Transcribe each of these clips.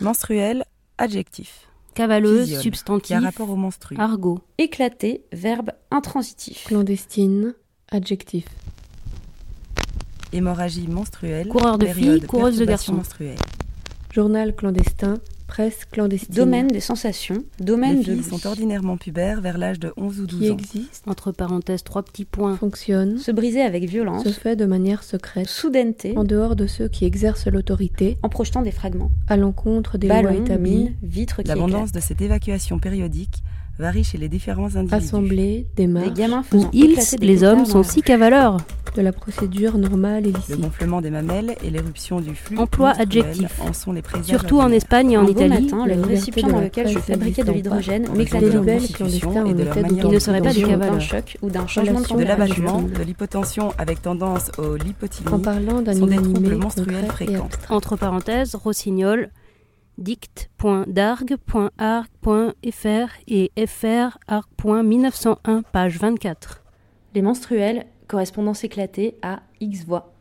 Menstruel, adjectif. Cavaleuse, substantif. Qui a rapport au menstru. Argot. Éclaté, verbe intransitif. Clandestine, adjectif. Hémorragie menstruelle. Coureur de filles, coureuse de garçons. Journal clandestin, presse clandestine. Domaine des sensations, domaine Les de filles l'ouïe. sont ordinairement pubères vers l'âge de 11 ou 12 Qui ans. existe, Entre parenthèses, trois petits points. fonctionne, Se briser avec violence, se fait de manière secrète, soudaineté, en dehors de ceux qui exercent l'autorité, en projetant des fragments. à l'encontre des lois établies, mines, vitres qui L'abondance éclatent. de cette évacuation périodique varie chez les différents individus. assemblée, Des démarche, gamins Où ils, des les hommes, sont la si rue. cavaleurs. de la procédure normale et Le licite. gonflement des mamelles et l'éruption du flux Emploi adjectif. en sont les Surtout en Espagne et en beau Italie. matin, la le récipient dans la lequel je fabriquais de l'hydrogène m'éclatait des de constitution et de en leur manière Il ne serait pas du cavaleur. choc ou d'un changement de de la l'abattement, de l'hypotension avec tendance au lipotylie, En parlant d'un sont des troubles menstruels fréquents. Entre parenthèses, rossignol, dict.darg.arc.fr et frarc.1901, page 24. Les menstruels, correspondance éclatée à X voix.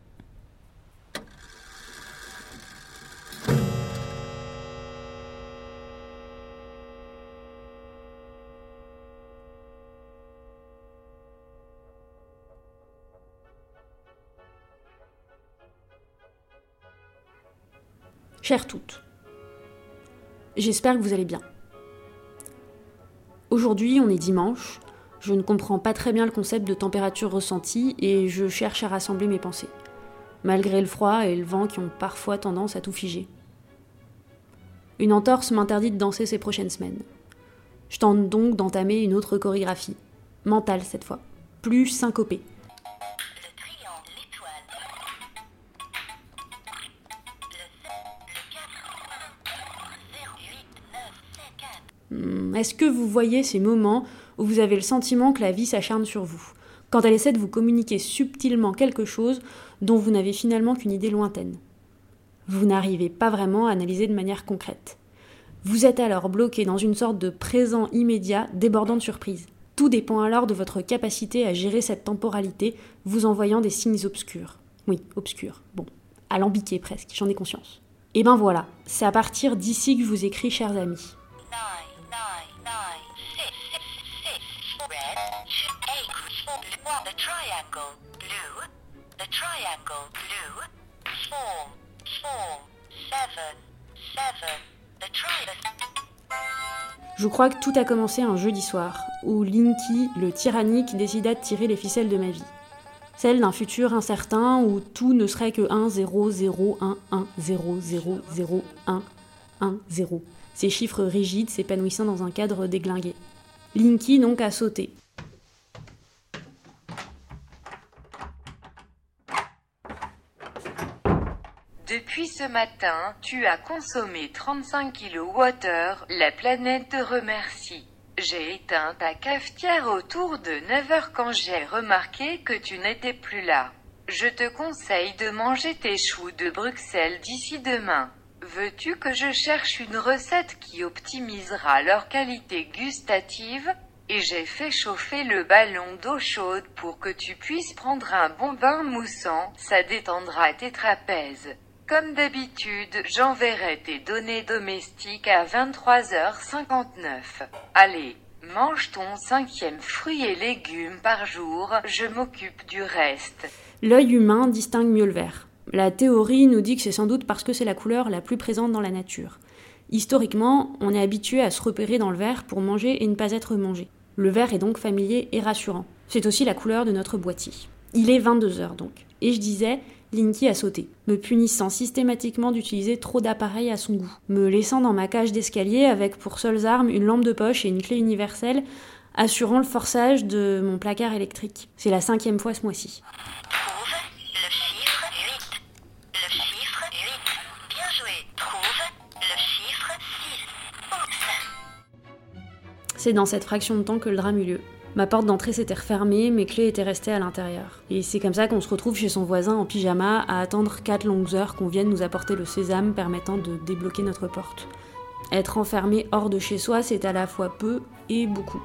Chères toutes, j'espère que vous allez bien. Aujourd'hui, on est dimanche, je ne comprends pas très bien le concept de température ressentie et je cherche à rassembler mes pensées, malgré le froid et le vent qui ont parfois tendance à tout figer. Une entorse m'interdit de danser ces prochaines semaines. Je tente donc d'entamer une autre chorégraphie, mentale cette fois, plus syncopée. Est-ce que vous voyez ces moments où vous avez le sentiment que la vie s'acharne sur vous, quand elle essaie de vous communiquer subtilement quelque chose dont vous n'avez finalement qu'une idée lointaine Vous n'arrivez pas vraiment à analyser de manière concrète. Vous êtes alors bloqué dans une sorte de présent immédiat débordant de surprises. Tout dépend alors de votre capacité à gérer cette temporalité, vous envoyant des signes obscurs. Oui, obscurs. Bon, alambiqués presque, j'en ai conscience. Et ben voilà, c'est à partir d'ici que je vous écris, chers amis. Je crois que tout a commencé un jeudi soir, où Linky, le tyrannique, décida de tirer les ficelles de ma vie. Celle d'un futur incertain où tout ne serait que 1, 0, 0, 1, 1, 0, 0, 0, 1, 1, 0. Ces chiffres rigides s'épanouissant dans un cadre déglingué. Linky donc a sauté. Depuis ce matin, tu as consommé 35 kWh, la planète te remercie. J'ai éteint ta cafetière autour de 9 heures quand j'ai remarqué que tu n'étais plus là. Je te conseille de manger tes choux de Bruxelles d'ici demain. Veux-tu que je cherche une recette qui optimisera leur qualité gustative? Et j'ai fait chauffer le ballon d'eau chaude pour que tu puisses prendre un bon bain moussant, ça détendra tes trapèzes. Comme d'habitude, j'enverrai tes données domestiques à 23h59. Allez, mange ton cinquième fruit et légumes par jour, je m'occupe du reste. L'œil humain distingue mieux le vert. La théorie nous dit que c'est sans doute parce que c'est la couleur la plus présente dans la nature. Historiquement, on est habitué à se repérer dans le vert pour manger et ne pas être mangé. Le vert est donc familier et rassurant. C'est aussi la couleur de notre boîtier. Il est 22h donc. Et je disais, Linky a sauté, me punissant systématiquement d'utiliser trop d'appareils à son goût, me laissant dans ma cage d'escalier avec pour seules armes une lampe de poche et une clé universelle, assurant le forçage de mon placard électrique. C'est la cinquième fois ce mois-ci. Trouve le chiffre 8. Le chiffre 8. Bien joué. Trouve le chiffre 6. Oups. C'est dans cette fraction de temps que le drame eut lieu. Ma porte d'entrée s'était refermée, mes clés étaient restées à l'intérieur. Et c'est comme ça qu'on se retrouve chez son voisin en pyjama à attendre 4 longues heures qu'on vienne nous apporter le sésame permettant de débloquer notre porte. Être enfermé hors de chez soi, c'est à la fois peu et beaucoup.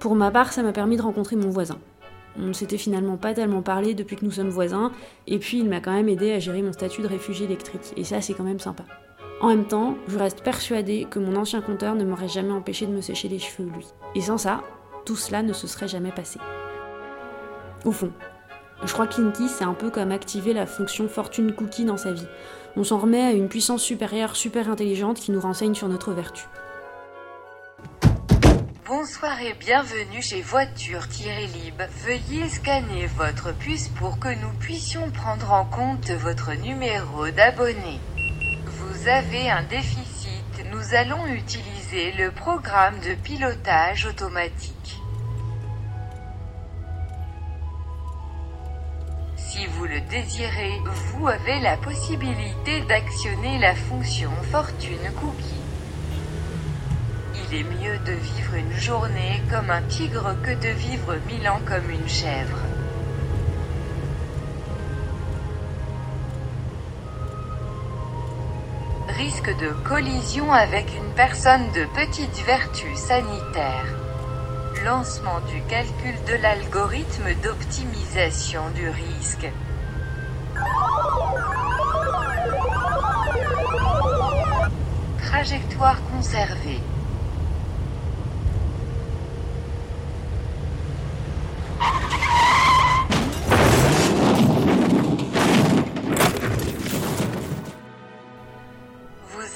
Pour ma part, ça m'a permis de rencontrer mon voisin. On ne s'était finalement pas tellement parlé depuis que nous sommes voisins, et puis il m'a quand même aidé à gérer mon statut de réfugié électrique, et ça c'est quand même sympa. En même temps, je reste persuadée que mon ancien compteur ne m'aurait jamais empêché de me sécher les cheveux, lui. Et sans ça, tout cela ne se serait jamais passé. Au fond, je crois que c'est un peu comme activer la fonction fortune cookie dans sa vie. On s'en remet à une puissance supérieure super intelligente qui nous renseigne sur notre vertu. Bonsoir et bienvenue chez Voiture-Lib. Veuillez scanner votre puce pour que nous puissions prendre en compte votre numéro d'abonné. Vous avez un déficit. Nous allons utiliser le programme de pilotage automatique. Si vous le désirez, vous avez la possibilité d'actionner la fonction Fortune Cookie. Il est mieux de vivre une journée comme un tigre que de vivre mille ans comme une chèvre. Risque de collision avec une personne de petite vertu sanitaire. Lancement du calcul de l'algorithme d'optimisation du risque. Trajectoire conservée.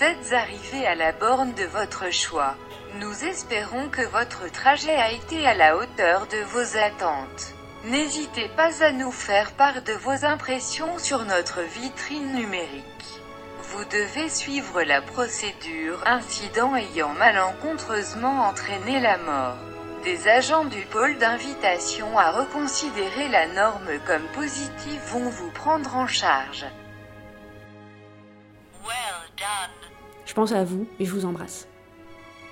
Êtes arrivé à la borne de votre choix. Nous espérons que votre trajet a été à la hauteur de vos attentes. N'hésitez pas à nous faire part de vos impressions sur notre vitrine numérique. Vous devez suivre la procédure, incident ayant malencontreusement entraîné la mort. Des agents du pôle d'invitation à reconsidérer la norme comme positive vont vous prendre en charge. Well done. Je pense à vous et je vous embrasse.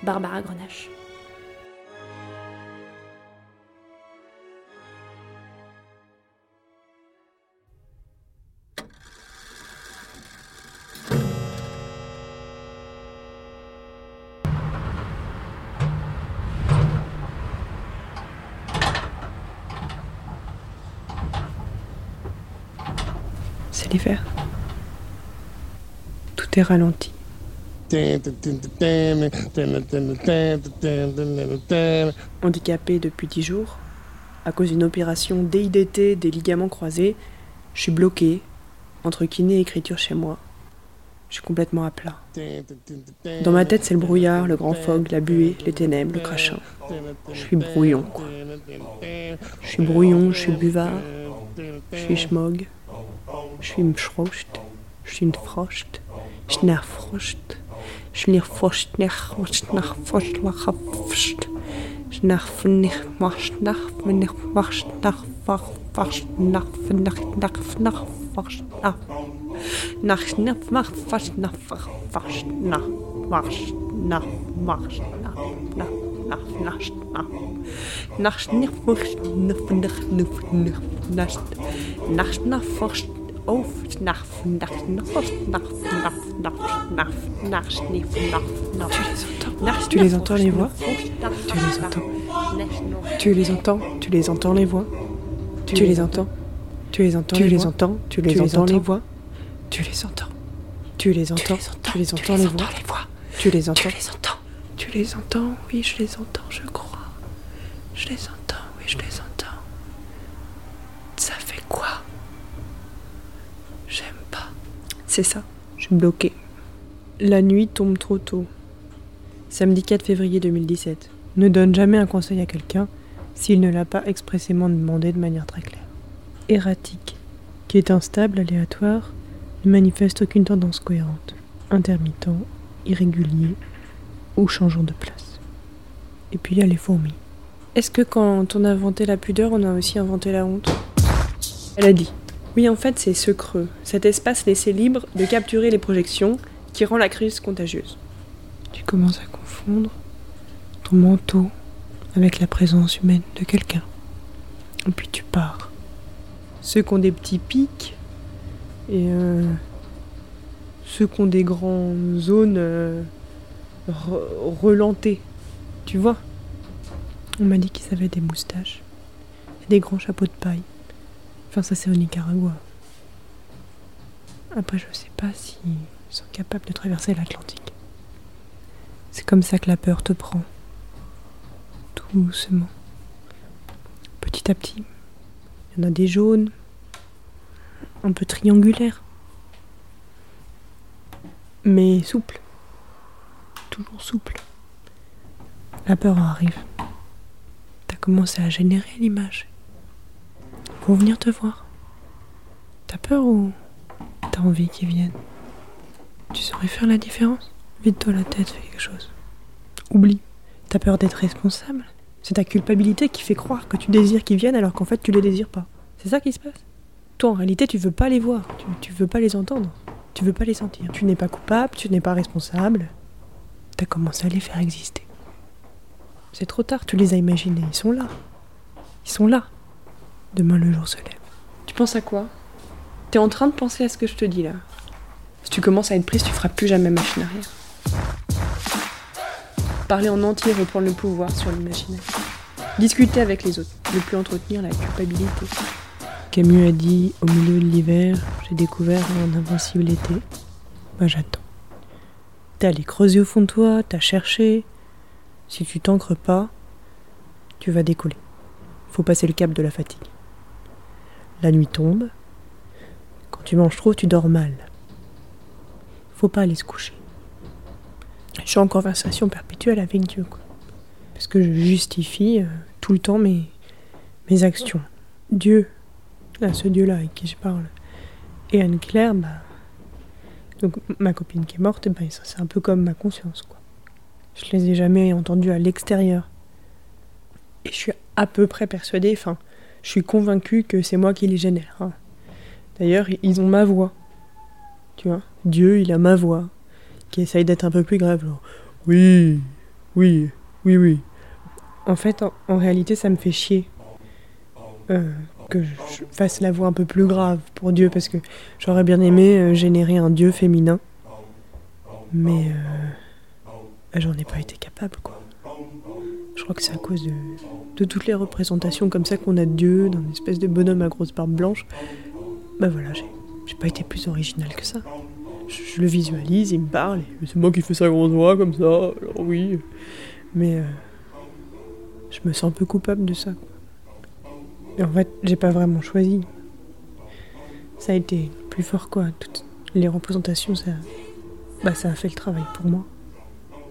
Barbara Grenache. C'est l'hiver. Tout est ralenti. Handicapé depuis dix jours, à cause d'une opération DIDT des ligaments croisés, je suis bloqué entre kiné et écriture chez moi. Je suis complètement à plat. Dans ma tête, c'est le brouillard, le grand fog, la buée, les ténèbres, le crachin. Je suis brouillon, quoi. Je suis brouillon, je suis buvard, je suis schmog, je suis mschrocht, je suis une frocht, schnerfrocht, шлиффорст нэрхурст нарфуллахавст нарфнэрмарст нарфнэрмарст нарфарфарст нарфнэрнарфнарфарст нарфнэрмарфарст нарфарфарст нарфарст нарфарст нарфарст nach nach nach nach nach nach nach nach nach nach auf, nach, nach, nach, nach, nach, nach, nach, nach, nach, nach. Tu les entends Tu les entends les voix Tu les entends Tu les entends Tu les entends les voix Tu les entends Tu les entends Tu les entends Tu les entends les voix tu les entends. Tu les entends. Tu les entends, les voix. Tu les entends. Tu les entends. Tu les entends. Oui, je les entends, je crois. Je les entends. Oui, je les entends. Ça fait quoi J'aime pas. C'est ça. Je suis bloquée. La nuit tombe trop tôt. Samedi 4 février 2017. Ne donne jamais un conseil à quelqu'un s'il ne l'a pas expressément demandé de manière très claire. Erratique, qui est instable, aléatoire, ne manifeste aucune tendance cohérente, intermittent, irrégulier ou changeant de place. Et puis il y a les fourmis. Est-ce que quand on a inventé la pudeur, on a aussi inventé la honte? Elle a dit. Oui, en fait, c'est ce creux, cet espace laissé libre de capturer les projections qui rend la crise contagieuse. Tu commences à confondre ton manteau avec la présence humaine de quelqu'un. Et puis tu pars. Ceux qui ont des petits pics et euh, ceux qui ont des grandes zones euh, re- relentées, tu vois? On m'a dit qu'ils avaient des moustaches et des grands chapeaux de paille. Enfin, ça c'est au Nicaragua. Après, je sais pas si Ils sont capables de traverser l'Atlantique. C'est comme ça que la peur te prend. Doucement. Petit à petit. Il y en a des jaunes, un peu triangulaires. Mais souple. Toujours souple. La peur arrive. T'as commencé à générer l'image. Pour venir te voir. T'as peur ou t'as envie qu'ils viennent Tu saurais faire la différence? Vide-toi la tête, fais quelque chose. Oublie. T'as peur d'être responsable? C'est ta culpabilité qui fait croire que tu désires qu'ils viennent alors qu'en fait tu les désires pas. C'est ça qui se passe? Toi en réalité tu veux pas les voir, tu, tu veux pas les entendre, tu veux pas les sentir. Tu n'es pas coupable, tu n'es pas responsable. T'as commencé à les faire exister. C'est trop tard, tu les as imaginés, ils sont là. Ils sont là. Demain le jour se lève. Tu penses à quoi? T'es en train de penser à ce que je te dis là. Si tu commences à être prise, tu feras plus jamais machine arrière. Parler en entier, reprendre le pouvoir sur l'imaginaire. Discuter avec les autres, ne plus entretenir la culpabilité. Camus a dit Au milieu de l'hiver, j'ai découvert un invincible été. Bah j'attends. T'es allé creuser au fond de toi, t'as cherché. Si tu t'ancres pas, tu vas décoller. Faut passer le cap de la fatigue. La nuit tombe. Quand tu manges trop, tu dors mal. Faut pas aller se coucher. Je suis en conversation perpétuelle avec Dieu, quoi. Parce que je justifie euh, tout le temps mes, mes actions. Dieu, là, ce Dieu-là avec qui je parle. Et Anne-Claire, bah. Donc, ma copine qui est morte, bah, ça, c'est un peu comme ma conscience, quoi. Je les ai jamais entendus à l'extérieur. Et je suis à peu près persuadée, enfin, je suis convaincue que c'est moi qui les génère. hein. D'ailleurs, ils ont ma voix. Tu vois Dieu, il a ma voix. Qui essaye d'être un peu plus grave. oui, oui, oui, oui. En fait, en, en réalité, ça me fait chier. euh, que je fasse la voix un peu plus grave pour Dieu, parce que j'aurais bien aimé euh, générer un Dieu féminin. Mais euh, bah, j'en ai pas été capable, quoi. Je crois que c'est à cause de, toutes les représentations comme ça qu'on a de Dieu, d'un espèce de bonhomme à grosse barbe blanche. Bah voilà, j'ai pas été plus original que ça. Je, le visualise, il me parle, c'est moi qui fais sa grosse voix comme ça, alors oui. Mais euh, je me sens un peu coupable de ça. Et en fait, j'ai pas vraiment choisi. Ça a été plus fort, quoi. Toutes les représentations, ça, bah, ça a fait le travail pour moi.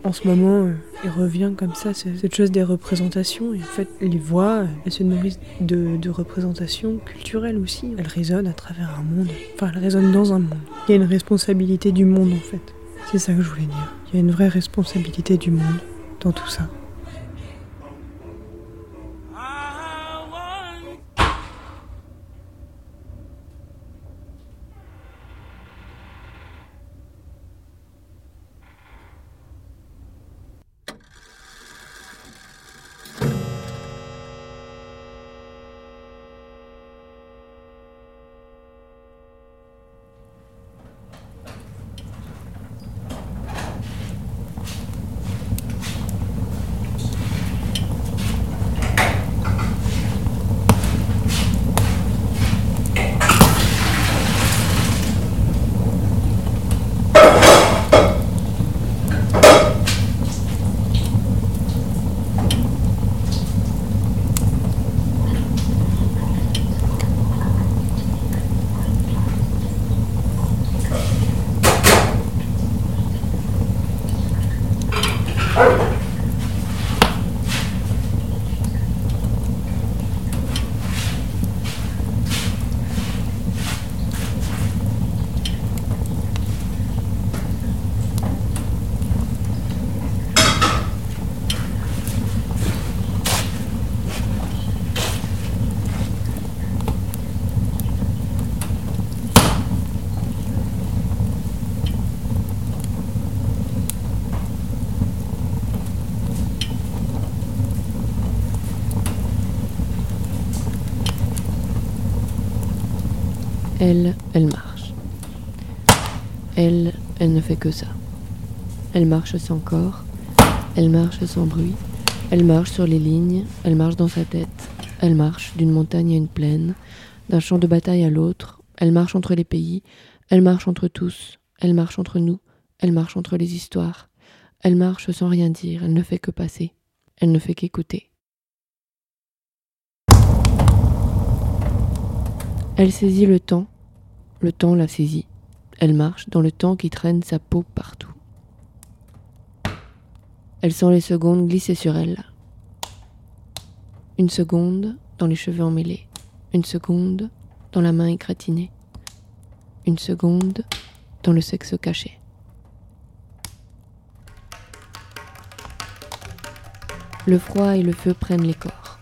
En ce moment, il revient comme ça, ce- cette chose des représentations. Et en fait, les voix, elles se nourrissent de, de représentations culturelles aussi. Elles résonnent à travers un monde. Enfin, elles résonnent dans un monde. Il y a une responsabilité du monde, en fait. C'est ça que je voulais dire. Il y a une vraie responsabilité du monde dans tout ça. Elle, elle marche. Elle, elle ne fait que ça. Elle marche sans corps, elle marche sans bruit, elle marche sur les lignes, elle marche dans sa tête, elle marche d'une montagne à une plaine, d'un champ de bataille à l'autre, elle marche entre les pays, elle marche entre tous, Elle marche entre nous, elle marche entre les histoires. Elle marche sans rien dire, elle ne fait que passer. Elle ne fait qu'écouter. Elle saisit le temps, le temps la saisit. Elle marche dans le temps qui traîne sa peau partout. Elle sent les secondes glisser sur elle. Une seconde dans les cheveux emmêlés. Une seconde dans la main écratinée. Une seconde dans le sexe caché. Le froid et le feu prennent les corps.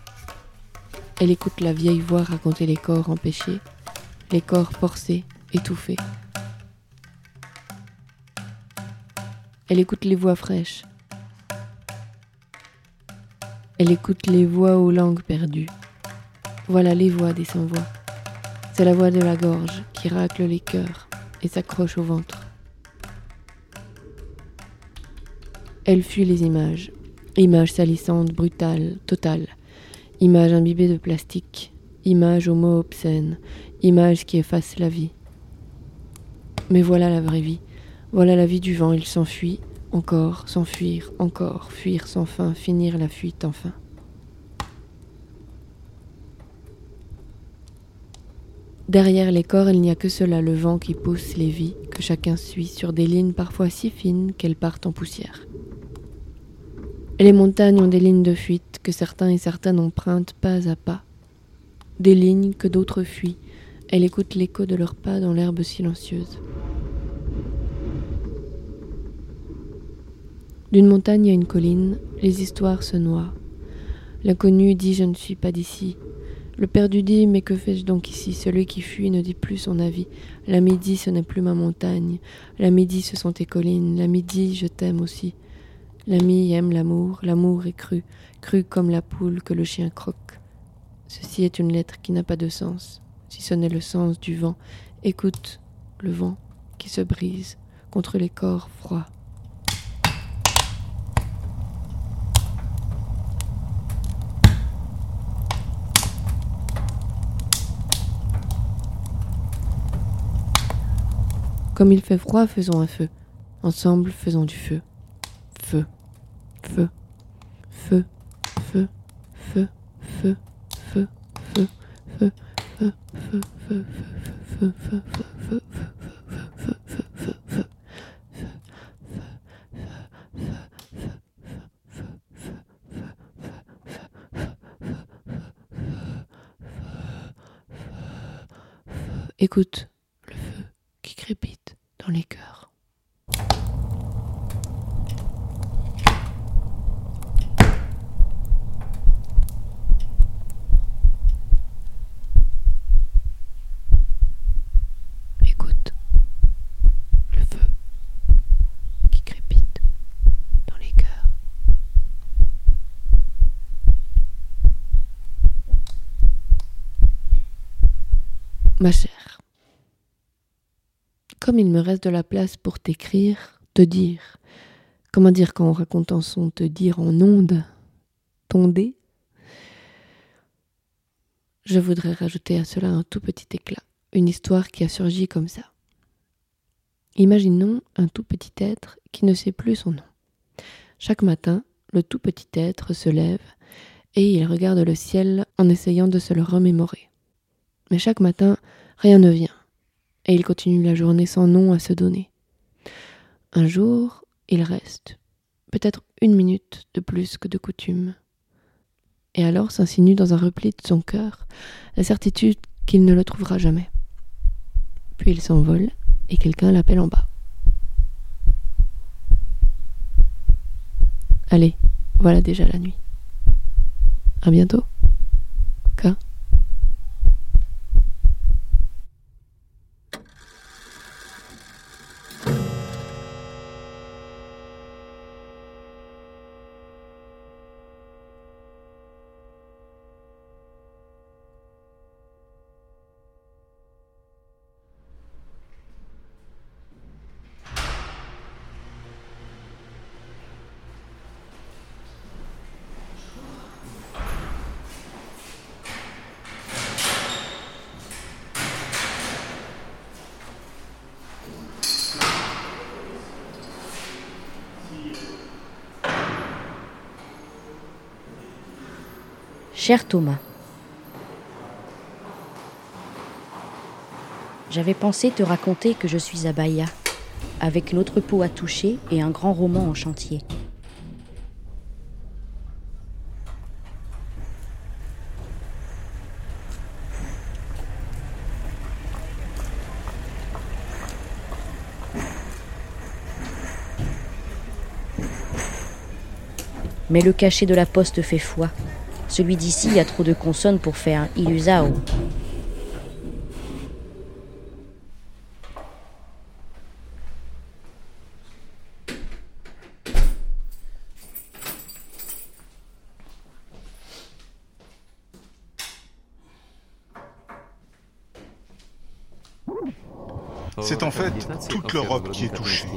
Elle écoute la vieille voix raconter les corps empêchés, les corps forcés, étouffés. Elle écoute les voix fraîches. Elle écoute les voix aux langues perdues. Voilà les voix des sans-voix. C'est la voix de la gorge qui racle les cœurs et s'accroche au ventre. Elle fuit les images. Images salissantes, brutales, totales. Images imbibées de plastique. Images aux mots obscènes. Images qui effacent la vie. Mais voilà la vraie vie. Voilà la vie du vent. Il s'enfuit. Encore, s'enfuir, encore, fuir sans fin, finir la fuite enfin. Derrière les corps, il n'y a que cela, le vent qui pousse les vies, que chacun suit sur des lignes parfois si fines qu'elles partent en poussière. Les montagnes ont des lignes de fuite que certains et certaines empruntent pas à pas. Des lignes que d'autres fuient. Elle écoute l'écho de leurs pas dans l'herbe silencieuse. D'une montagne à une colline, les histoires se noient. L'inconnu dit je ne suis pas d'ici. Le perdu dit mais que fais-je donc ici? Celui qui fuit ne dit plus son avis. La midi ce n'est plus ma montagne. La midi ce sont tes collines. La midi je t'aime aussi. L'ami aime l'amour, l'amour est cru, cru comme la poule que le chien croque. Ceci est une lettre qui n'a pas de sens, si ce n'est le sens du vent. Écoute le vent qui se brise contre les corps froids. Comme il fait froid, faisons un feu. Ensemble, faisons du feu. Feu, feu, feu, feu, feu, feu, feu, feu, feu, feu, Écoute le feu qui crépite dans les cœurs. Écoute le feu qui crépite dans les cœurs. Ma chère, comme il me reste de la place pour t'écrire, te dire, comment dire quand on raconte son, te dire en ondes, tondé, je voudrais rajouter à cela un tout petit éclat, une histoire qui a surgi comme ça. Imaginons un tout petit être qui ne sait plus son nom. Chaque matin, le tout petit être se lève et il regarde le ciel en essayant de se le remémorer. Mais chaque matin, rien ne vient et il continue la journée sans nom à se donner. Un jour, il reste, peut-être une minute de plus que de coutume. Et alors s'insinue dans un repli de son cœur la certitude qu'il ne le trouvera jamais. Puis il s'envole et quelqu'un l'appelle en bas. Allez, voilà déjà la nuit. À bientôt. K. Cher Thomas, j'avais pensé te raconter que je suis à Bahia, avec notre peau à toucher et un grand roman en chantier. Mais le cachet de la poste fait foi. Celui d'ici a trop de consonnes pour faire ilusao. C'est en fait toute l'Europe qui est touchée.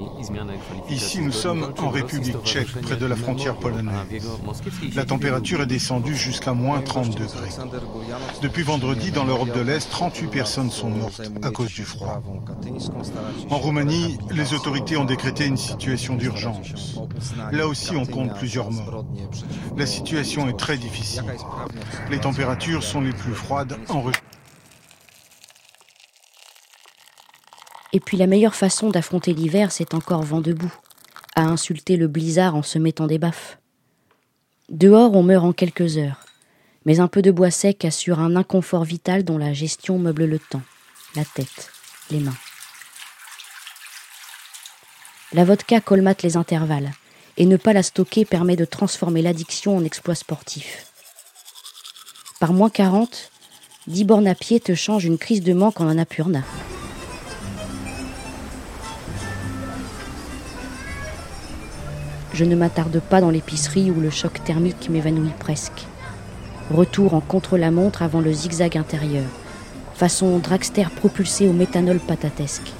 Ici, nous sommes en République tchèque, près de la frontière polonaise. La température est descendue jusqu'à moins 30 degrés. Depuis vendredi, dans l'Europe de l'Est, 38 personnes sont mortes à cause du froid. En Roumanie, les autorités ont décrété une situation d'urgence. Là aussi, on compte plusieurs morts. La situation est très difficile. Les températures sont les plus froides en Russie. Et puis la meilleure façon d'affronter l'hiver, c'est encore vent debout, à insulter le blizzard en se mettant des baffes. Dehors, on meurt en quelques heures, mais un peu de bois sec assure un inconfort vital dont la gestion meuble le temps, la tête, les mains. La vodka colmate les intervalles, et ne pas la stocker permet de transformer l'addiction en exploit sportif. Par moins 40, 10 bornes à pied te changent une crise de manque en un appurna. Je ne m'attarde pas dans l'épicerie où le choc thermique m'évanouit presque. Retour en contre-la-montre avant le zigzag intérieur, façon dragster propulsé au méthanol patatesque.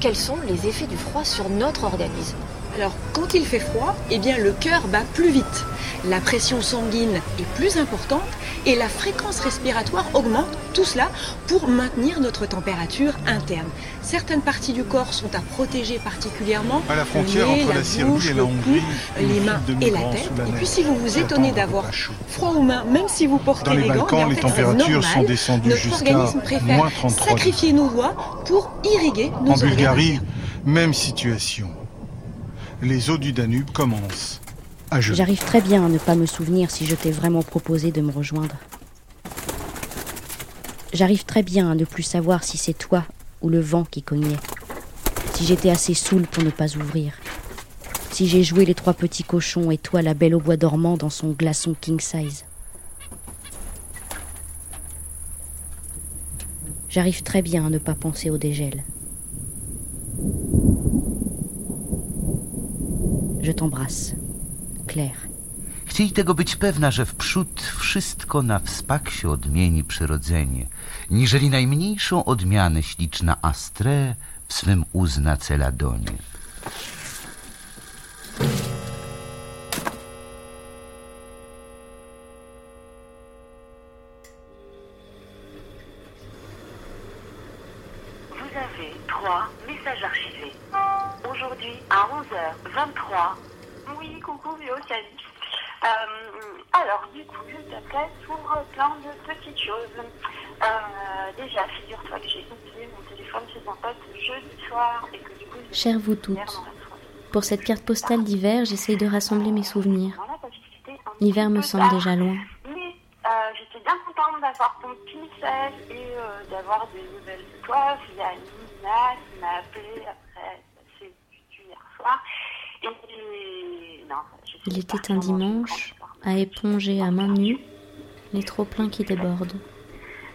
Quels sont les effets du froid sur notre organisme? Alors, quand il fait froid, eh bien le cœur bat plus vite, la pression sanguine est plus importante et la fréquence respiratoire augmente, tout cela pour maintenir notre température interne. Certaines parties du corps sont à protéger particulièrement, À la frontière le nez, entre la bouche, et la les mains et la tête. la Et puis si vous vous étonnez d'avoir froid aux mains, même si vous portez Dans les gants, Balkans, en les fait, températures normal. sont descendues Notre jusqu'à organisme préfère moins 33 sacrifier nos doigts pour irriguer nos En Bulgarie, même situation. Les eaux du Danube commencent. J'arrive très bien à ne pas me souvenir si je t'ai vraiment proposé de me rejoindre. J'arrive très bien à ne plus savoir si c'est toi ou le vent qui cognait. Si j'étais assez saoul pour ne pas ouvrir. Si j'ai joué les trois petits cochons et toi la belle au bois dormant dans son glaçon king size. J'arrive très bien à ne pas penser au dégel. Je t'embrasse. Claire. Chcieli tego być pewna, że wprzód wszystko na wspak się odmieni przyrodzenie, niżeli najmniejszą odmianę śliczna Astre w swym uzna celadonie. Chère vous toutes, pour cette carte postale d'hiver, j'essaye de rassembler mes souvenirs. L'hiver me semble déjà loin. J'étais bien contente d'avoir ton petit message et d'avoir des nouvelles de toi via Nina qui m'a appelé après c'est hier soir. Il était un dimanche, à éponger à main nue les trop-pleins qui débordent.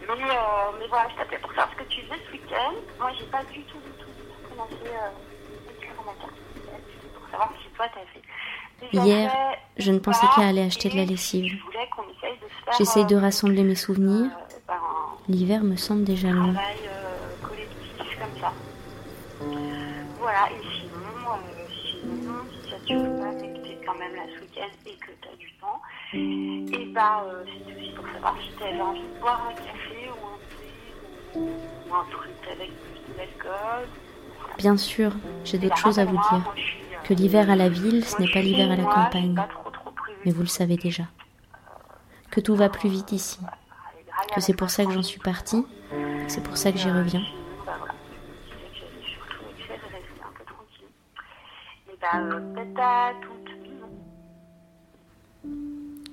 Mais, euh, mais voilà, je t'appelais pour savoir ce que tu faisais ce week-end. Moi, j'ai pas du tout, du tout, du tout commencé euh, à écrire ma carte postale. C'était pour savoir si toi, t'avais Hier, je ne pensais qu'à aller acheter de la lessive. De J'essaye de euh, rassembler mes souvenirs. ben, L'hiver me semble déjà loin. euh. Voilà, et sinon, euh, sinon, si ça te choque pas, mais que t'es quand même là ce week-end et que t'as du temps, et bah, euh, c'était aussi pour savoir si t'avais envie de boire un café ou un thé ou, ou un truc avec plus d'alcool, Bien sûr, j'ai d'autres choses à vous dire. Que l'hiver à la ville, ce n'est pas l'hiver à la campagne. Mais vous le savez déjà. Que tout va plus vite ici. Que c'est pour ça que j'en suis partie. C'est pour ça que j'y reviens.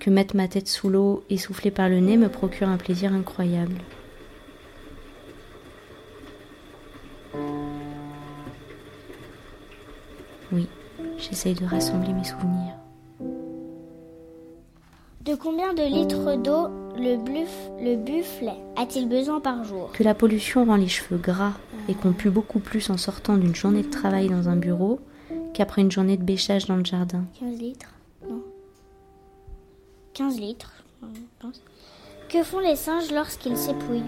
Que mettre ma tête sous l'eau et souffler par le nez me procure un plaisir incroyable. J'essaye de rassembler mes souvenirs. De combien de litres d'eau le, le buffle a-t-il besoin par jour Que la pollution rend les cheveux gras et qu'on pue beaucoup plus en sortant d'une journée de travail dans un bureau qu'après une journée de bêchage dans le jardin. 15 litres Non. 15 litres, je pense. Que font les singes lorsqu'ils s'épouillent?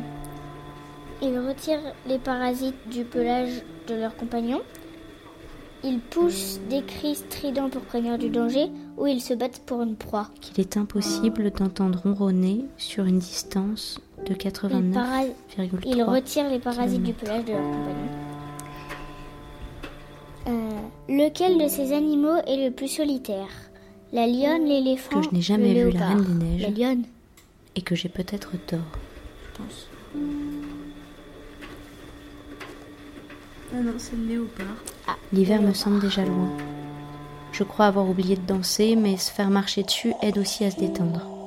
Ils retirent les parasites du pelage de leurs compagnons? Ils poussent des cris stridents pour prévenir du danger ou ils se battent pour une proie. Qu'il est impossible d'entendre ronronner sur une distance de 89,3 Ils retirent les parasites du pelage de leurs compagnons. Euh, lequel de ces animaux est le plus solitaire? La lionne, l'éléphant Que je n'ai jamais vu la reine des neiges. La lionne. Et que j'ai peut-être tort. Je pense. Ah non, c'est le léopard. L'hiver me semble déjà loin. Je crois avoir oublié de danser, mais se faire marcher dessus aide aussi à se détendre.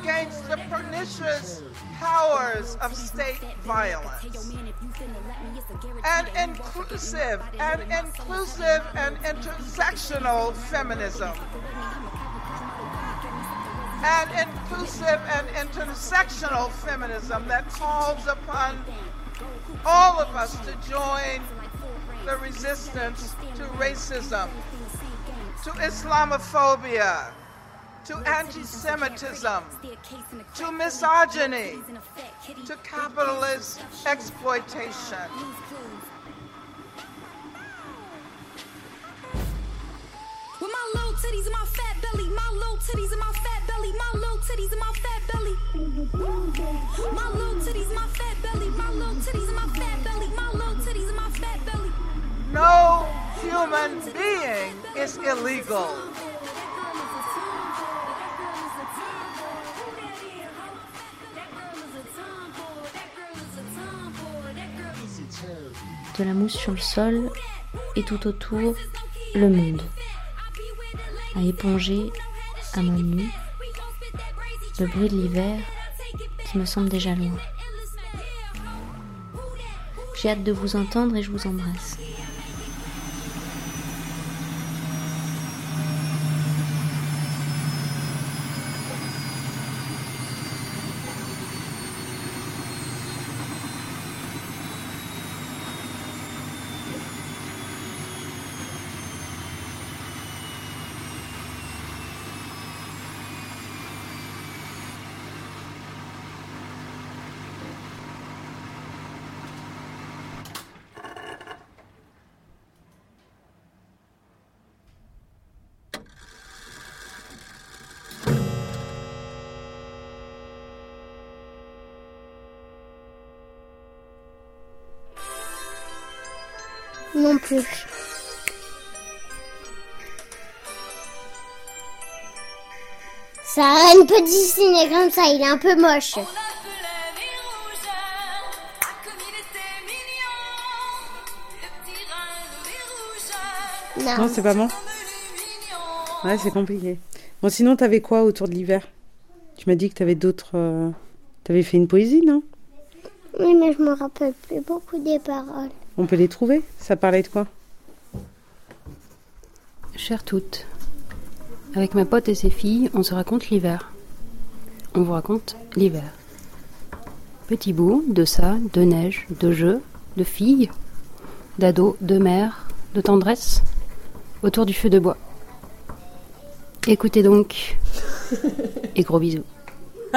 Against the pernicious powers of state violence. And inclusive and inclusive and intersectional feminism. And inclusive and intersectional feminism that calls upon all of us to join the resistance to racism, to Islamophobia, to anti Semitism, to misogyny, to capitalist exploitation. With my little titties and my fat belly, my little titties and my fat belly, my little titties and my fat belly. My titties, my fat belly, my little titties and my fat belly, my little titties and my fat belly. No human being is illegal. De la mousse sur le sol et tout autour, le monde. À éponger à ma nuit le bruit de l'hiver qui me semble déjà loin. J'ai hâte de vous entendre et je vous embrasse. Peut dessiner comme ça, il est un peu moche. Non, c'est pas bon. Ouais, c'est compliqué. Bon, sinon, t'avais quoi autour de l'hiver? Tu m'as dit que t'avais d'autres. euh, T'avais fait une poésie, non? Oui, mais je me rappelle plus beaucoup des paroles. On peut les trouver? Ça parlait de quoi? Chères toutes, avec ma pote et ses filles, on se raconte l'hiver. On vous raconte l'hiver. Petit bout de ça, de neige, de jeux, de filles, d'ados, de mères, de tendresse, autour du feu de bois. Écoutez donc, et gros bisous.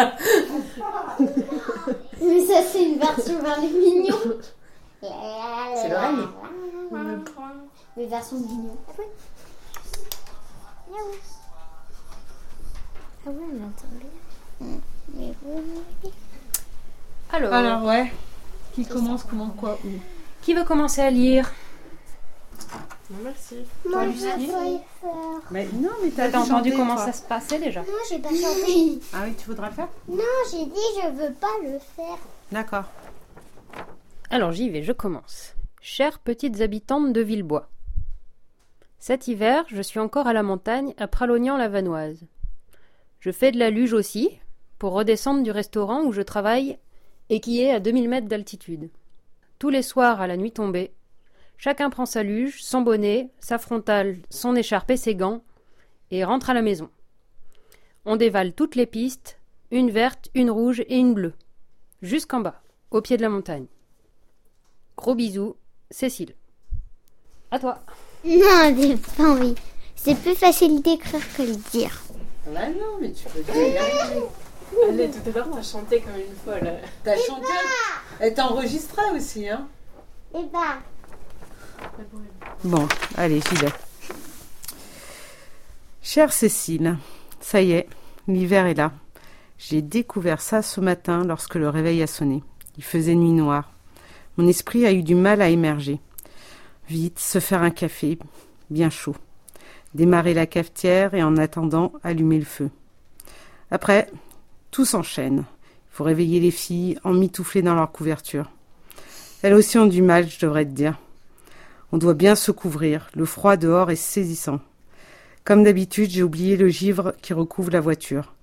Mais ça, c'est une version vers les mignons. C'est l'oreille. Mais version mignon. Ah ouais, mais attendez. Mais. Alors, Alors, ouais. Qui commence, comment, quoi, où qui veut commencer à lire? Non, merci. Moi, Toi, je Lucie. Mais non, mais t'as T'as entendu chanté, comment toi. ça se passait déjà? Non, j'ai pas chanté. Ah oui, tu voudras le faire? Non, j'ai dit je veux pas le faire. D'accord. Alors j'y vais, je commence. Chères petites habitantes de Villebois. Cet hiver, je suis encore à la montagne, à Pralognan-la-Vanoise. Je fais de la luge aussi, pour redescendre du restaurant où je travaille et qui est à 2000 mètres d'altitude. Tous les soirs à la nuit tombée, chacun prend sa luge, son bonnet, sa frontale, son écharpe et ses gants, et rentre à la maison. On dévale toutes les pistes, une verte, une rouge et une bleue, jusqu'en bas, au pied de la montagne. Gros bisous, Cécile. À toi. Non, j'ai pas envie. C'est plus facile d'écrire que de dire. Bah non, mais tu peux dire. Allez, tout à l'heure, t'as chanté comme une folle. T'as chanté Elle t'a enregistré aussi, hein Eh ben, Bon, allez, j'y vais. Chère Cécile, ça y est, l'hiver est là. J'ai découvert ça ce matin lorsque le réveil a sonné. Il faisait nuit noire. Mon esprit a eu du mal à émerger. Vite, se faire un café, bien chaud. Démarrer la cafetière et en attendant, allumer le feu. Après, tout s'enchaîne. Il faut réveiller les filles, emmitoufler dans leur couverture. Elles aussi ont du mal, je devrais te dire. On doit bien se couvrir. Le froid dehors est saisissant. Comme d'habitude, j'ai oublié le givre qui recouvre la voiture.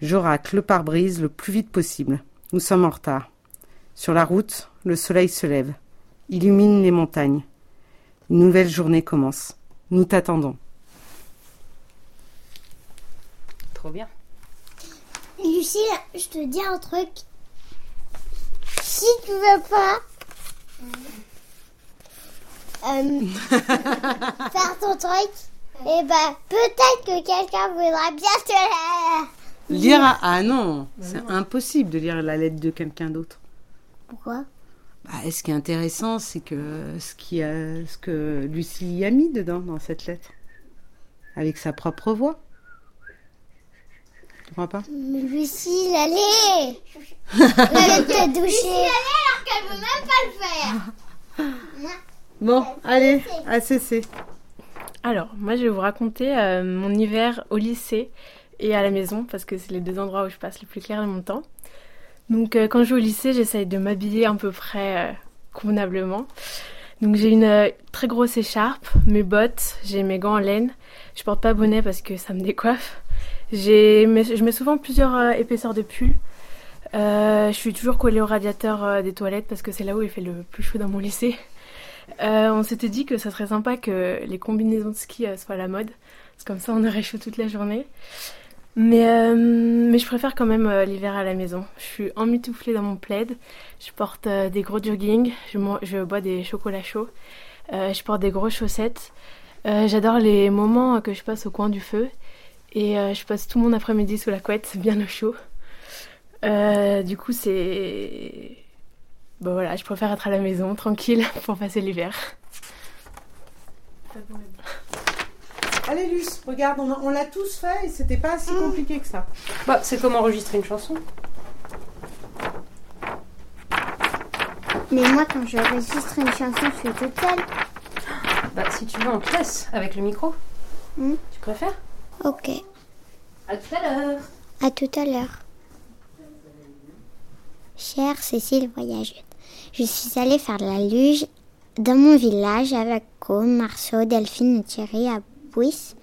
Je racle le pare-brise le plus vite possible. Nous sommes en retard. Sur la route, le soleil se lève, illumine les montagnes. Une nouvelle journée commence. Nous t'attendons. Trop bien. Lucille, je te dis un truc. Si tu veux pas euh, faire ton truc, eh ben peut-être que quelqu'un voudra bien te la... Lire à... Ah non, c'est impossible de lire la lettre de quelqu'un d'autre. Pourquoi? Bah, ce qui est intéressant, c'est que ce, qui a... ce que Lucie a mis dedans, dans cette lettre. Avec sa propre voix. Tu crois pas? Mais Lucille, allez Elle te doucher. alors qu'elle veut même pas le faire. Bon, allez, ACC. Alors, moi, je vais vous raconter euh, mon hiver au lycée et à la maison, parce que c'est les deux endroits où je passe le plus clair de mon temps. Donc, euh, quand je vais au lycée, j'essaye de m'habiller à peu près euh, convenablement. Donc, j'ai une euh, très grosse écharpe, mes bottes, j'ai mes gants en laine. Je porte pas bonnet parce que ça me décoiffe. Je mets souvent plusieurs euh, épaisseurs de pull. Euh, je suis toujours collée au radiateur euh, des toilettes parce que c'est là où il fait le plus chaud dans mon lycée. On s'était dit que ça serait sympa que les combinaisons de ski soient à la mode. Parce que comme ça, on aurait chaud toute la journée. Mais, je préfère quand même l'hiver à la maison. Je suis emmitouflée dans mon plaid. Je porte des gros jogging. Je, je bois des chocolats chauds. Je porte des grosses chaussettes. J'adore les moments que je passe au coin du feu. Et euh, je passe tout mon après-midi sous la couette, bien au chaud. Euh, du coup, c'est. Bon voilà, je préfère être à la maison, tranquille, pour passer l'hiver. Allez, Luce, regarde, on, l'a tous fait et c'était pas si compliqué que ça. Bah, c'est comme enregistrer une chanson. Mais moi, quand je registre une chanson, je suis toute seule. Bah, si tu veux, on te laisse avec le micro. Hmm. Tu préfères? Ok. À tout à l'heure. À tout à l'heure. Chère Cécile voyageuse, je suis allée faire de la luge dans mon village avec Co, Marceau, Delphine et Thierry à Bouisse.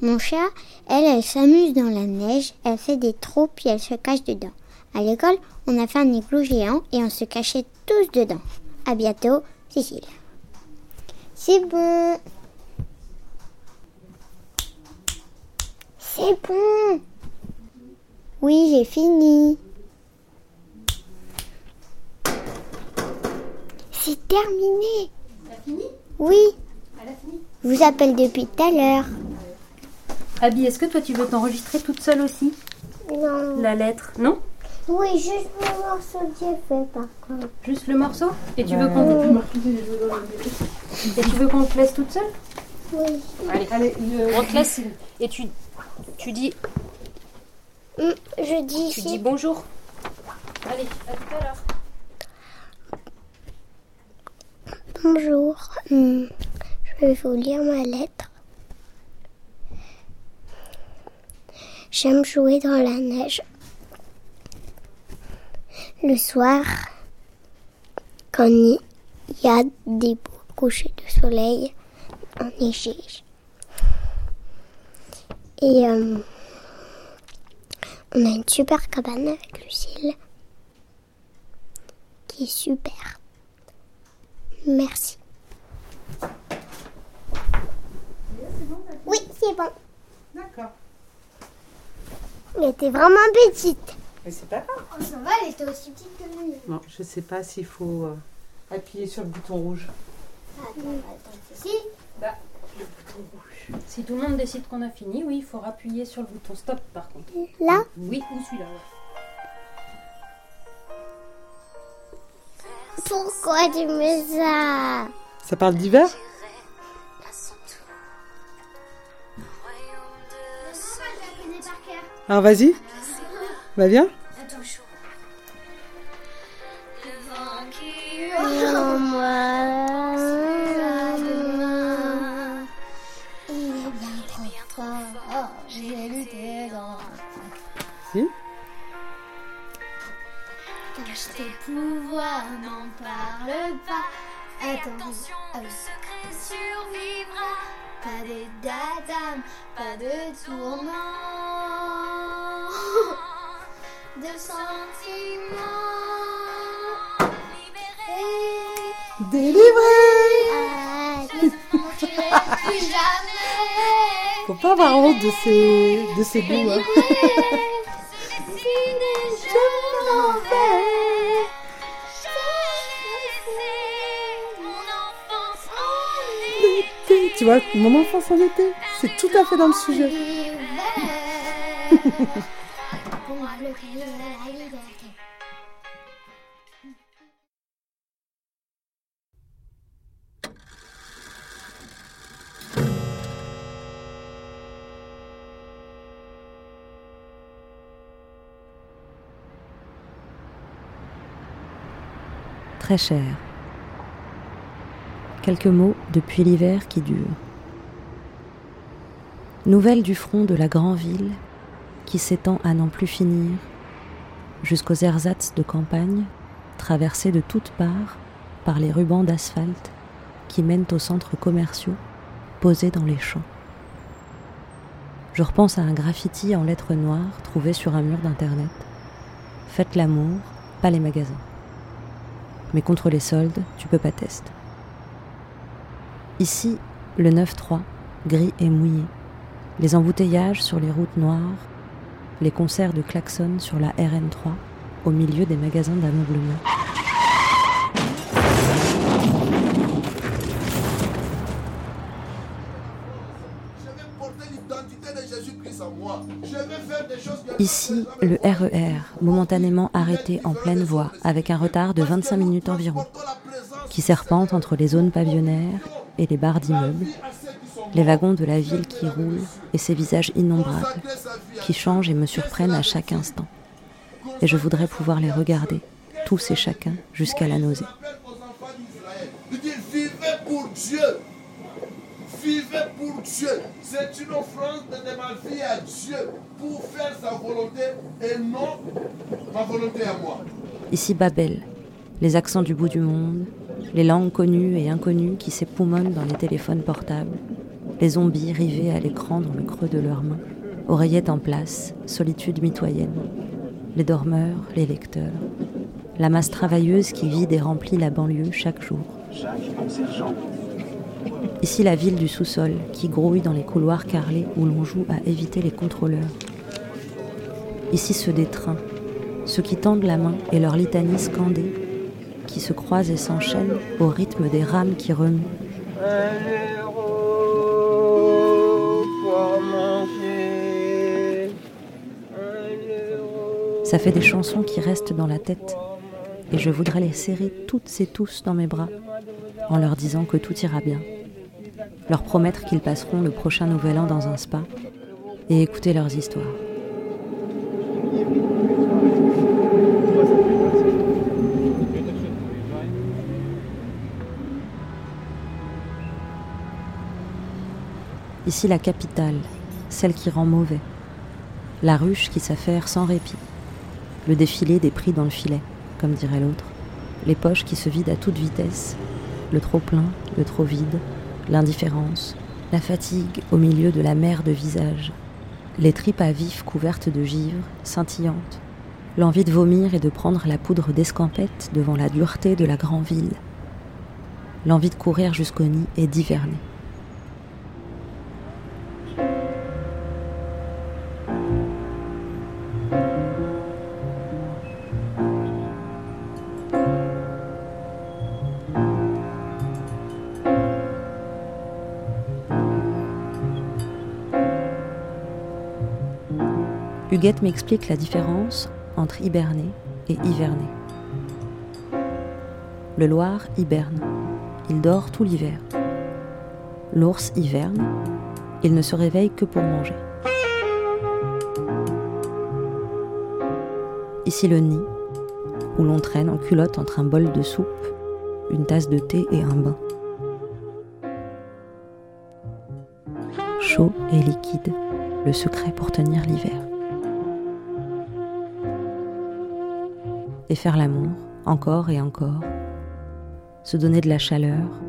Mon chat, elle, elle s'amuse dans la neige, elle fait des trous puis elle se cache dedans. À l'école, on a fait un igloo géant et on se cachait tous dedans. À bientôt, Cécile. C'est bon. C'est bon. Oui, j'ai fini. C'est terminé. T'as fini? Oui. Elle a fini? Je vous appelle depuis tout à l'heure. Abby, est-ce que toi tu veux t'enregistrer toute seule aussi? Non. La lettre Non? Oui, juste le morceau que j'ai fait par contre. Juste le morceau? Et tu veux qu'on Et tu veux qu'on te laisse toute seule? Oui. Allez, on te laisse et tu tu dis Mm, Je dis tu dis bonjour. Allez, à tout à l'heure. Bonjour. Hmm, Je vais vous lire ma lettre. J'aime jouer dans la neige. Le soir, quand il y a des beaux couchers de soleil enneigés. Et euh, on a une super cabane avec Lucille qui est super. Merci. Oui, c'est bon. D'accord. Elle était vraiment petite. Mais c'est pas grave. Oh, ça va, elle était aussi petite que nous. Non, je sais pas s'il faut euh, appuyer sur le bouton rouge. Attends, attends, ceci. Bah, le bouton rouge. Si tout le monde décide qu'on a fini, oui, il faut appuyer sur le bouton stop par contre. Là Oui, ou celui-là. ouais. Pourquoi tu mets ça Ça parle d'hiver Alors vas-y. Va bien Attention, le secret survivra. Pas de dadam, pas de tourment. De sentiments. Libérés. Délivré Ah, ne plus jamais. Faut pas avoir honte de ses, de ses goûts. hein. Je m'en vais. Mon enfance en été, c'est tout à fait dans le sujet. Très cher. Quelques mots depuis l'hiver qui dure. Nouvelle du front de la grande ville qui s'étend à n'en plus finir, jusqu'aux ersatz de campagne, traversés de toutes parts par les rubans d'asphalte qui mènent aux centres commerciaux posés dans les champs. Je repense à un graffiti en lettres noires trouvé sur un mur d'internet. Faites l'amour, pas les magasins. Mais contre les soldes, tu peux pas tester. Ici, le 9-3, gris et mouillé. Les embouteillages sur les routes noires, les concerts de klaxon sur la RN3, au milieu des magasins d'ameublement. Ici, le RER, momentanément arrêté en pleine voie, avec un retard de 25 minutes environ, qui serpente entre les zones pavillonnaires et les barres d'immeubles, les wagons de la ville qui roulent et ses visages innombrables, qui changent et me surprennent à chaque instant. Et je voudrais pouvoir les regarder, tous et chacun, jusqu'à la nausée. Il dit vivez pour Dieu. Vivez pour Dieu. C'est une offrande de ma vie à Dieu pour faire sa volonté et non ma volonté à moi. Ici Babel, les accents du bout du monde, les langues connues et inconnues qui s'époumonnent dans les téléphones portables, les zombies rivés à l'écran dans le creux de leurs mains, oreillettes en place, solitude mitoyenne, les dormeurs, les lecteurs, la masse travailleuse qui vide et remplit la banlieue chaque jour. Ici la ville du sous-sol qui grouille dans les couloirs carrelés où l'on joue à éviter les contrôleurs. Ici ceux des trains, ceux qui tendent la main et leur litanie scandée, qui se croisent et s'enchaînent au rythme des rames qui remuent. Ça fait des chansons qui restent dans la tête et je voudrais les serrer toutes et tous dans mes bras en leur disant que tout ira bien, leur promettre qu'ils passeront le prochain nouvel an dans un spa et écouter leurs histoires. Ici la capitale, celle qui rend mauvais, la ruche qui s'affaire sans répit, le défilé des prix dans le filet, comme dirait l'autre, les poches qui se vident à toute vitesse, le trop plein, le trop vide, l'indifférence, la fatigue au milieu de la mer de visages, les tripes à vif couvertes de givre, scintillantes, l'envie de vomir et de prendre la poudre d'escampette devant la dureté de la grande ville, l'envie de courir jusqu'au nid et d'hiverner. Huguette m'explique la différence entre hiberner et hiverner. Le Loir hiberne, il dort tout l'hiver. L'ours hiverne, il ne se réveille que pour manger. Ici le nid, où l'on traîne en culotte entre un bol de soupe, une tasse de thé et un bain. Chaud et liquide, le secret pour tenir l'hiver. Faire l'amour encore et encore, se donner de la chaleur,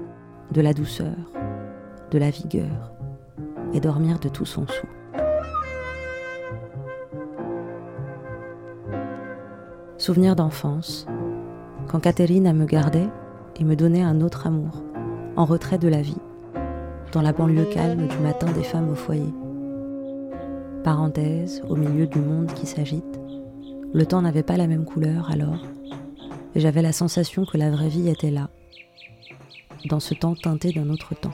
de la douceur, de la vigueur et dormir de tout son sou. Souvenir d'enfance, quand Catherine me gardait et me donnait un autre amour, en retrait de la vie, dans la banlieue calme du matin des femmes au foyer. Parenthèse au milieu du monde qui s'agite, le temps n'avait pas la même couleur alors, et j'avais la sensation que la vraie vie était là, dans ce temps teinté d'un autre temps.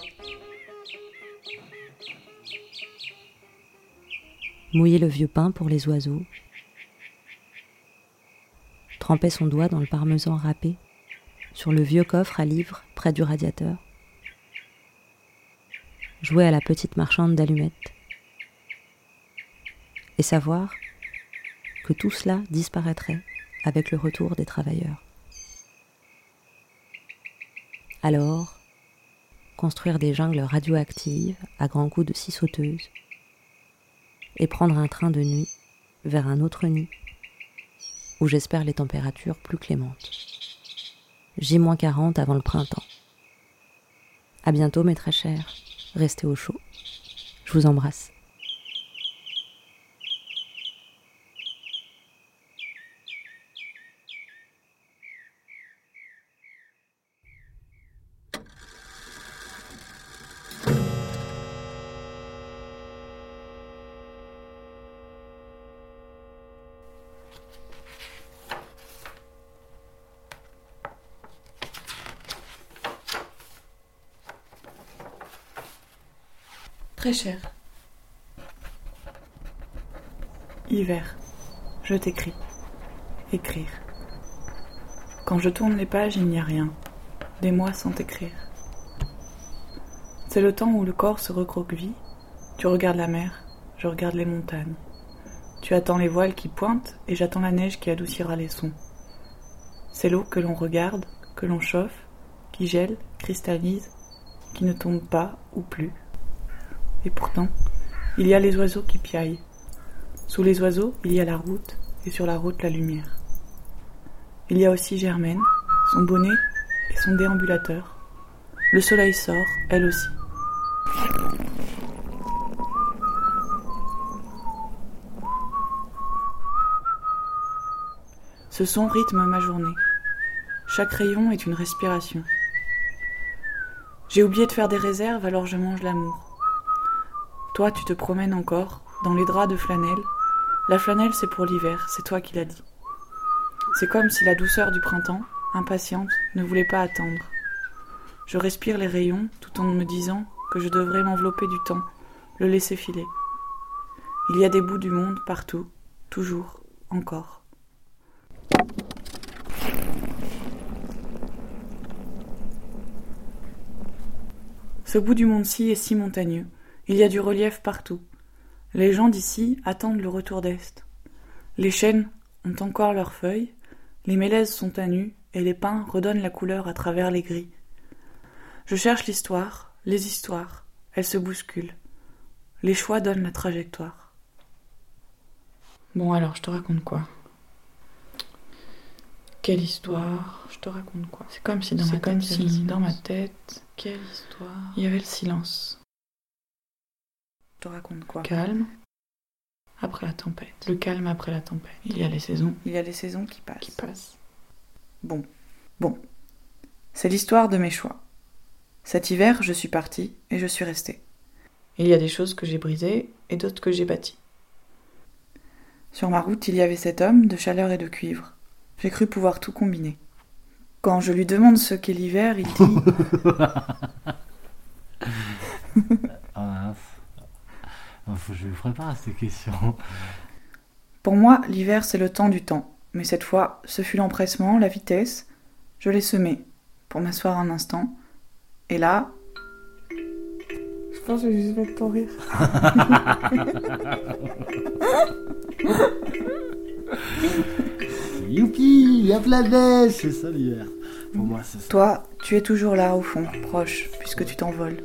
Mouiller le vieux pain pour les oiseaux, tremper son doigt dans le parmesan râpé sur le vieux coffre à livres près du radiateur, jouer à la petite marchande d'allumettes, et savoir tout cela disparaîtrait avec le retour des travailleurs. Alors, construire des jungles radioactives à grands coups de scie sauteuse et prendre un train de nuit vers un autre nid où j'espère les températures plus clémentes. J-40 avant le printemps. À bientôt mes très chers, restez au chaud. Je vous embrasse. Cher. Hiver. Je t'écris. Écrire. Quand je tourne les pages, il n'y a rien. Des mois sans écrire. C'est le temps où le corps se recroqueville. Tu regardes la mer, je regarde les montagnes. Tu attends les voiles qui pointent et j'attends la neige qui adoucira les sons. C'est l'eau que l'on regarde, que l'on chauffe, qui gèle, cristallise, qui ne tombe pas ou plus. Et pourtant, il y a les oiseaux qui piaillent. Sous les oiseaux, il y a la route, et sur la route, la lumière. Il y a aussi Germaine, son bonnet et son déambulateur. Le soleil sort, elle aussi. Ce son rythme ma journée. Chaque rayon est une respiration. J'ai oublié de faire des réserves, alors je mange l'amour. Toi, tu te promènes encore, dans les draps de flanelle. La flanelle, c'est pour l'hiver, c'est toi qui l'as dit. C'est comme si la douceur du printemps, impatiente, ne voulait pas attendre. Je respire les rayons tout en me disant que je devrais m'envelopper du temps, le laisser filer. Il y a des bouts du monde partout, toujours, encore. Ce bout du monde-ci est si montagneux. Il y a du relief partout. Les gens d'ici attendent le retour d'Est. Les chênes ont encore leurs feuilles, les mélèzes sont à nu et les pins redonnent la couleur à travers les gris. Je cherche l'histoire, les histoires, elles se bousculent. Les choix donnent la trajectoire. Bon alors, je te raconte quoi? Quelle histoire? Je te raconte quoi? C'est comme si dans ma tête, si dans ma tête, Quelle histoire? Il y avait le silence. Je te raconte quoi Calme. Après la tempête. Le calme après la tempête. Il y a les saisons. Il y a les saisons qui passent. Qui passent. Bon. Bon. C'est l'histoire de mes choix. Cet hiver, je suis partie et je suis restée. Il y a des choses que j'ai brisées et d'autres que j'ai bâties. Sur ma route, il y avait cet homme de chaleur et de cuivre. J'ai cru pouvoir tout combiner. Quand je lui demande ce qu'est l'hiver, il dit faut que je lui prépare ces questions. Pour moi, l'hiver, c'est le temps du temps. Mais cette fois, ce fut l'empressement, la vitesse. Je l'ai semé pour m'asseoir un instant. Et là. Je pense que je vais juste mettre ton rire. Youpi, y a plein de neige, c'est ça l'hiver. Pour moi, c'est ça. Toi, tu es toujours là au fond, proche, puisque tu t'envoles.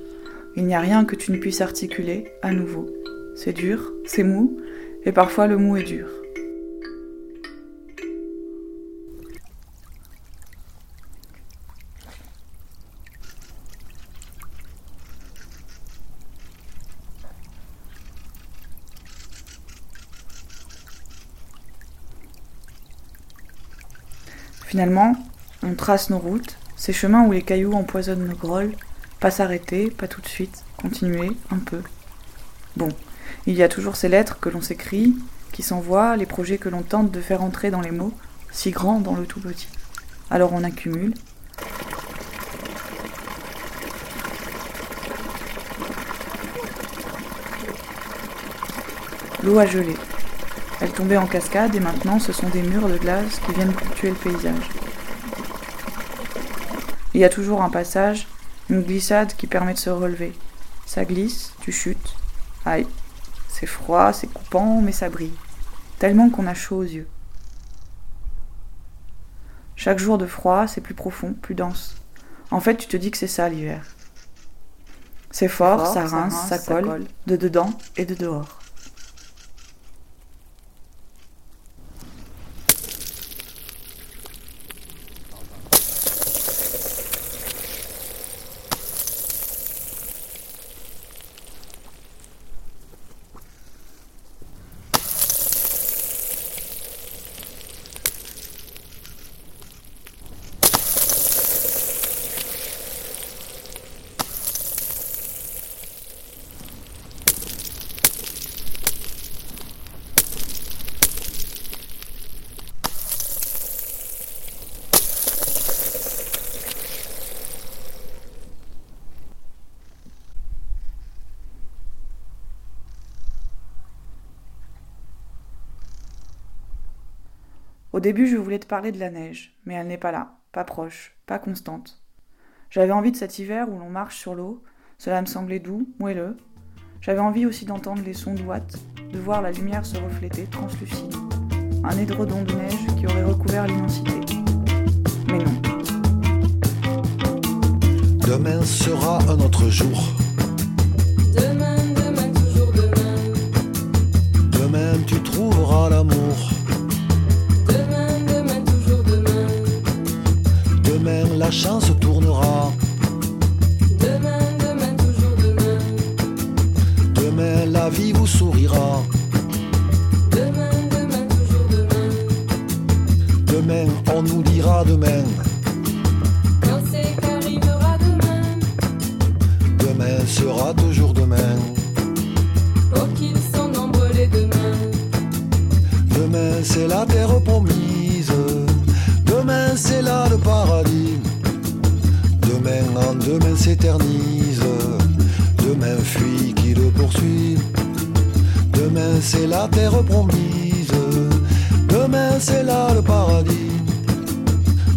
Il n'y a rien que tu ne puisses articuler à nouveau. C'est dur, c'est mou, et parfois le mou est dur. Finalement, on trace nos routes, ces chemins où les cailloux empoisonnent nos grolles, pas s'arrêter, pas tout de suite, continuer un peu. Bon, il y a toujours ces lettres que l'on s'écrit, qui s'envoient, les projets que l'on tente de faire entrer dans les mots, si grands dans le tout petit. Alors on accumule. L'eau a gelé. Elle tombait en cascade et maintenant ce sont des murs de glace qui viennent ponctuer le paysage. Il y a toujours un passage, une glissade qui permet de se relever. Ça glisse, tu chutes. Aïe, c'est froid, c'est coupant, mais ça brille. Tellement qu'on a chaud aux yeux. Chaque jour de froid, c'est plus profond, plus dense. En fait, tu te dis que c'est ça l'hiver. C'est fort, ça, rince, ça, colle, de dedans et de dehors. Au début, je voulais te parler de la neige, mais elle n'est pas là, pas proche, pas constante. J'avais envie de cet hiver où l'on marche sur l'eau, cela me semblait doux, moelleux. J'avais envie aussi d'entendre les sons d'ouate, de voir la lumière se refléter, translucide. Un édredon de neige qui aurait recouvert l'immensité. Mais non. Demain sera un autre jour. Demain en demain s'éternise. Demain fuit qui le poursuit. Demain c'est la terre promise. Demain c'est là le paradis.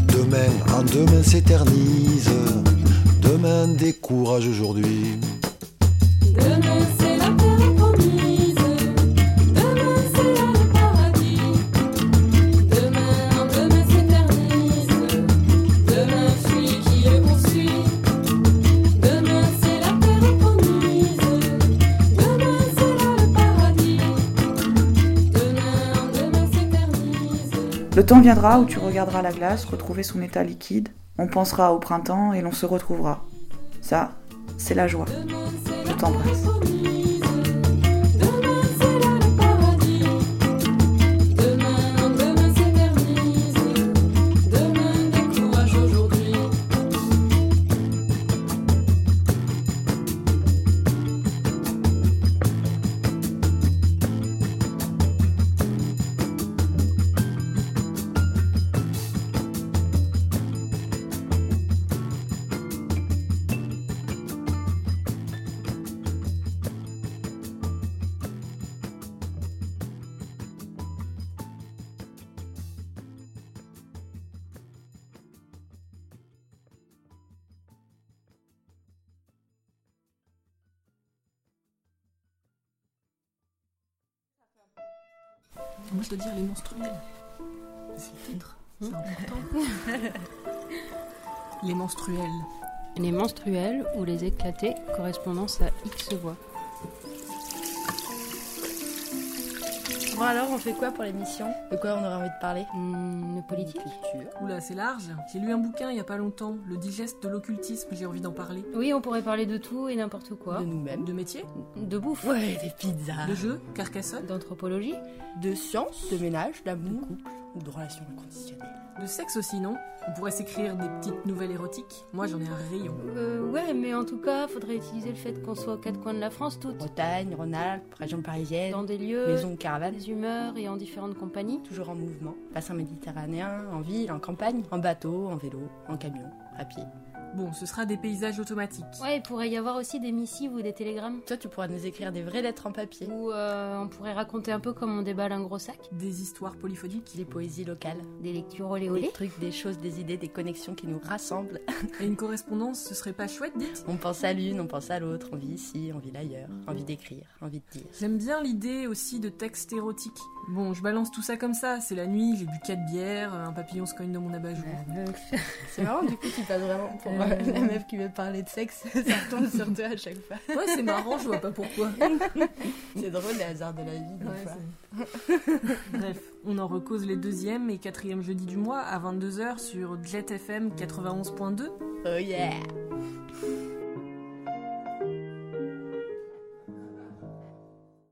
Demain en demain s'éternise. Demain décourage aujourd'hui. Temps viendra où tu regarderas la glace retrouver son état liquide, on pensera au printemps et l'on se retrouvera. Ça, c'est la joie. Je t'embrasse. Les menstruels. C'est le titre. C'est important. les menstruels. Les menstruels ou les éclatés, correspondance à X voix. Bon alors, on fait quoi pour l'émission? De quoi on aurait envie de parler? De politique Oula, c'est large. J'ai lu un bouquin il y a pas longtemps, Le digeste de l'occultisme, j'ai envie d'en parler. Oui, on pourrait parler de tout et n'importe quoi. De nous-mêmes. De métier De bouffe. Ouais, des pizzas. De jeux Carcassonne D'anthropologie De science, de ménage, d'amour, ou de relations inconditionnelles. De sexe aussi, non? On pourrait s'écrire des petites nouvelles érotiques. Moi, j'en ai un rayon. Euh, ouais, mais en tout cas, faudrait utiliser le fait qu'on soit aux quatre coins de la France toutes. Bretagne, Rhône-Alpes, région parisienne. Dans des lieux, Maison de caravane. des humeurs et en différentes compagnies. Toujours en mouvement. Bassin méditerranéen, en ville, en campagne, en bateau, en vélo, en camion, à pied. Bon, ce sera des paysages automatiques. Ouais, il pourrait y avoir aussi des missives ou des télégrammes. Toi, tu pourras nous écrire des vraies lettres en papier. Ou euh, on pourrait raconter un peu comme on déballe un gros sac. Des histoires polyphoniques. Des poésies locales. Des lectures olé Des olé. trucs, des choses, des idées, des connexions qui nous rassemblent. Et une correspondance, ce serait pas chouette, dites? On pense à l'une, on pense à l'autre, on vit ici, on vit ailleurs, envie d'écrire, envie de dire. J'aime bien l'idée aussi de textes érotiques. Bon, je balance tout ça comme ça, c'est la nuit, j'ai bu 4 bières, un papillon se cogne dans mon abat-jour. C'est marrant, du coup, tu passes vraiment pour Euh, euh, la meuf qui veut parler de sexe. Ça tombe sur toi à chaque fois. Ouais, c'est marrant, je vois pas pourquoi. C'est drôle, les hasards de la vie, des Ouais, fois. Bref, on en recose les deuxième et quatrième jeudis du mois à 22h sur Jet FM 91.2. Oh yeah